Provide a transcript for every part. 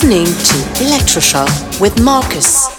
Listening to Electroshock with Marcus.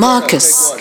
Marcus.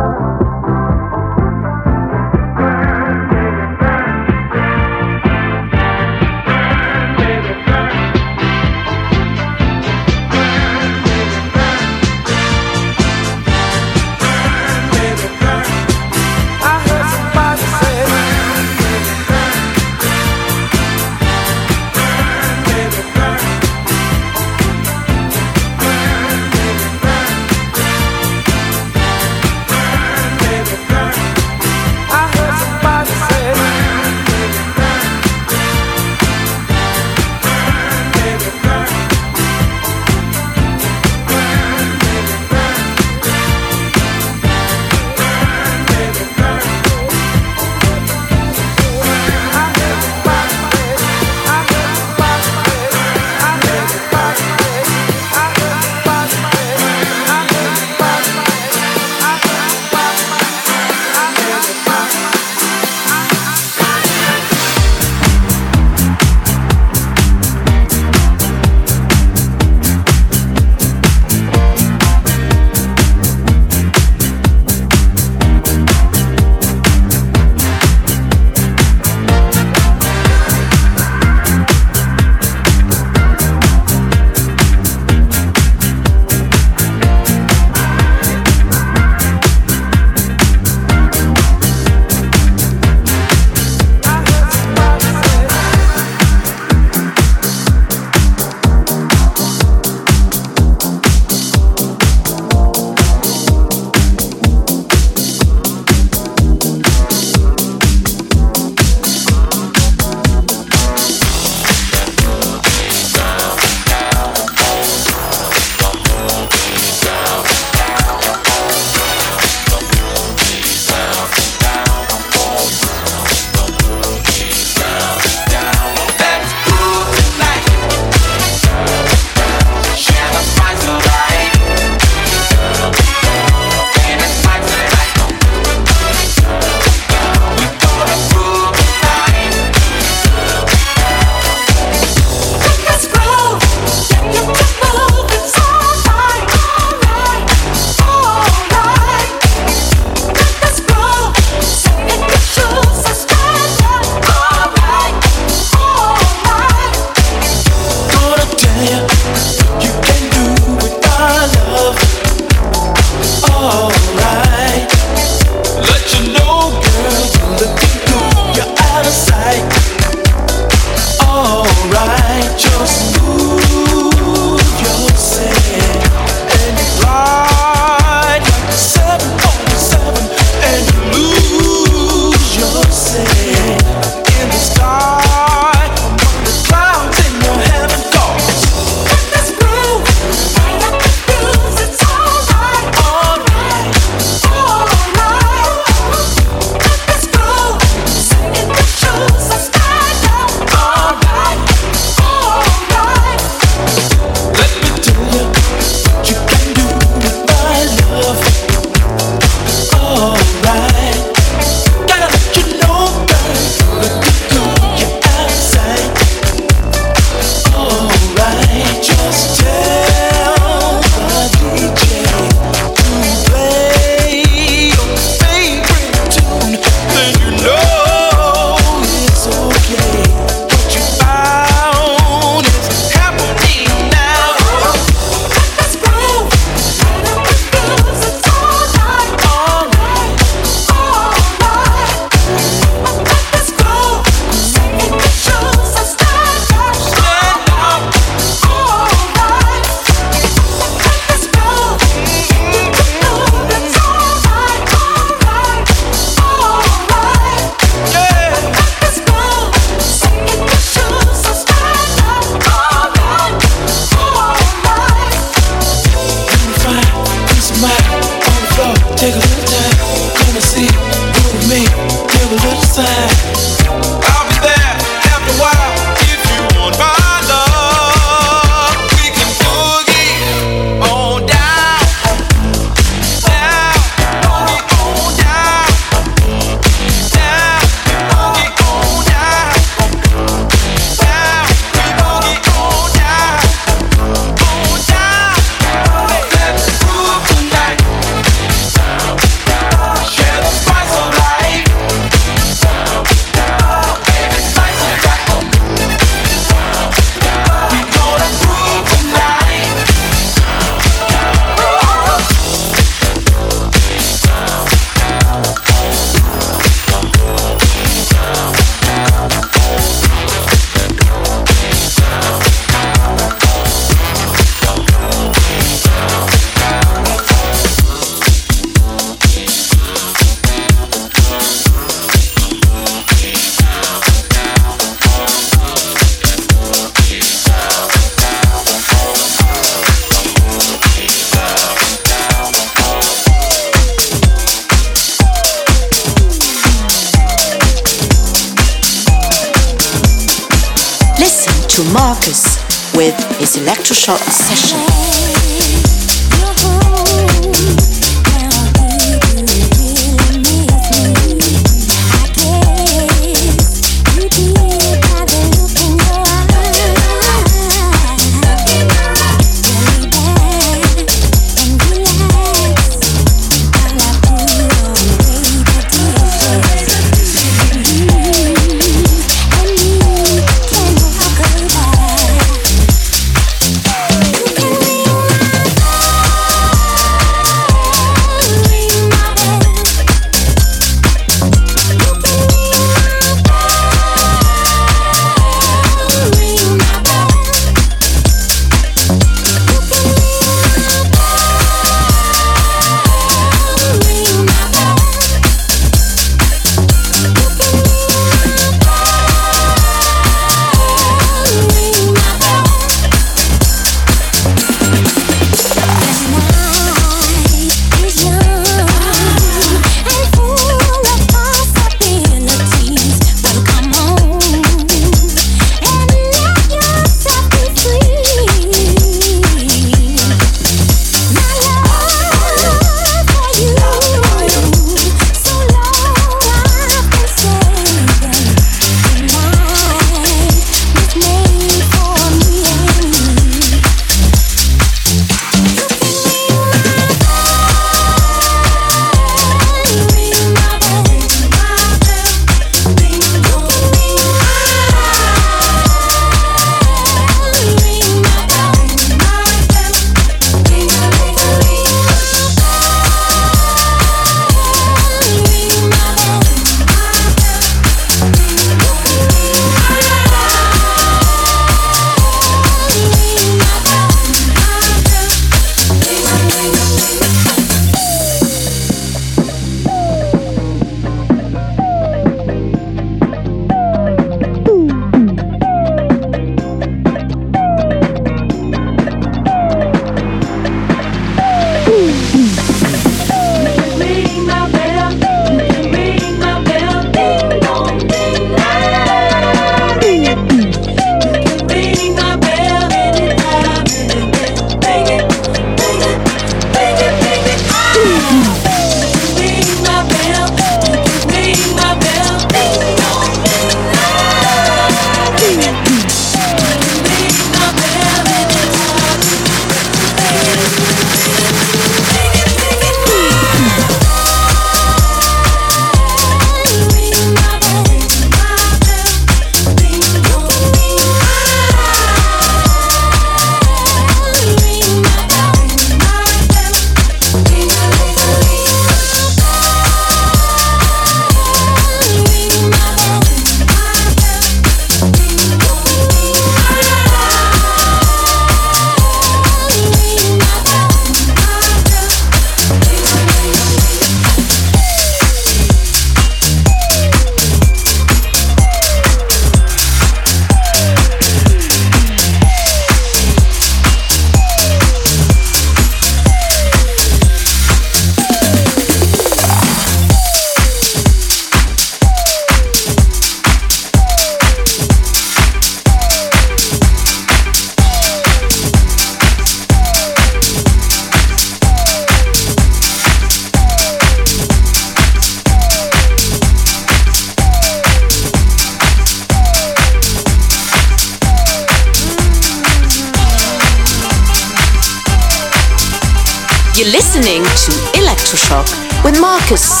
Marcus.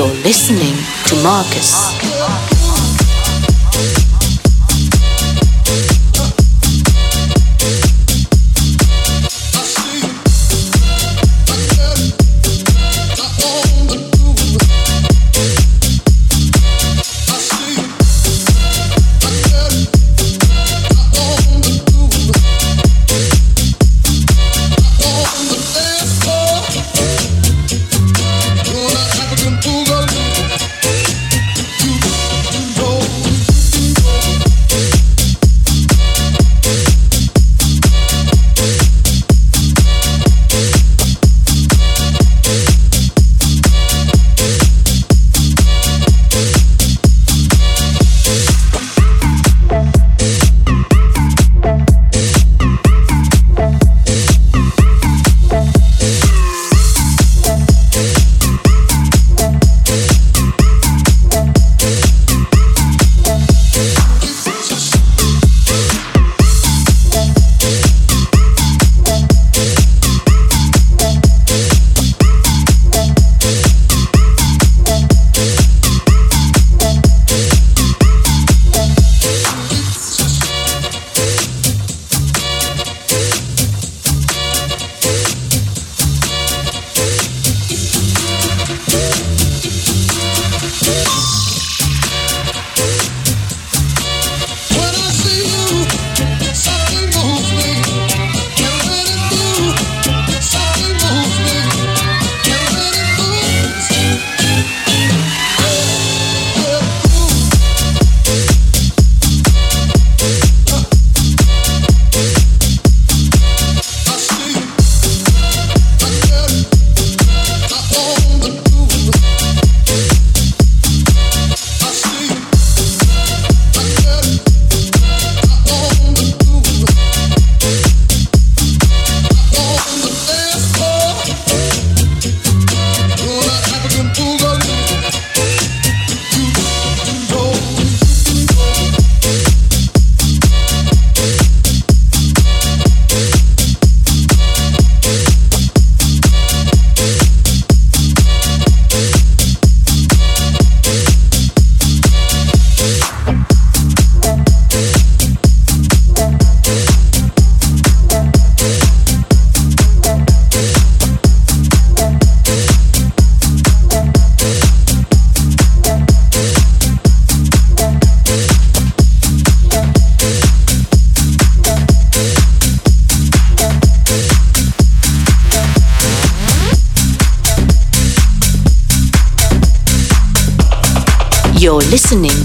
You're listening to Marcus. Listening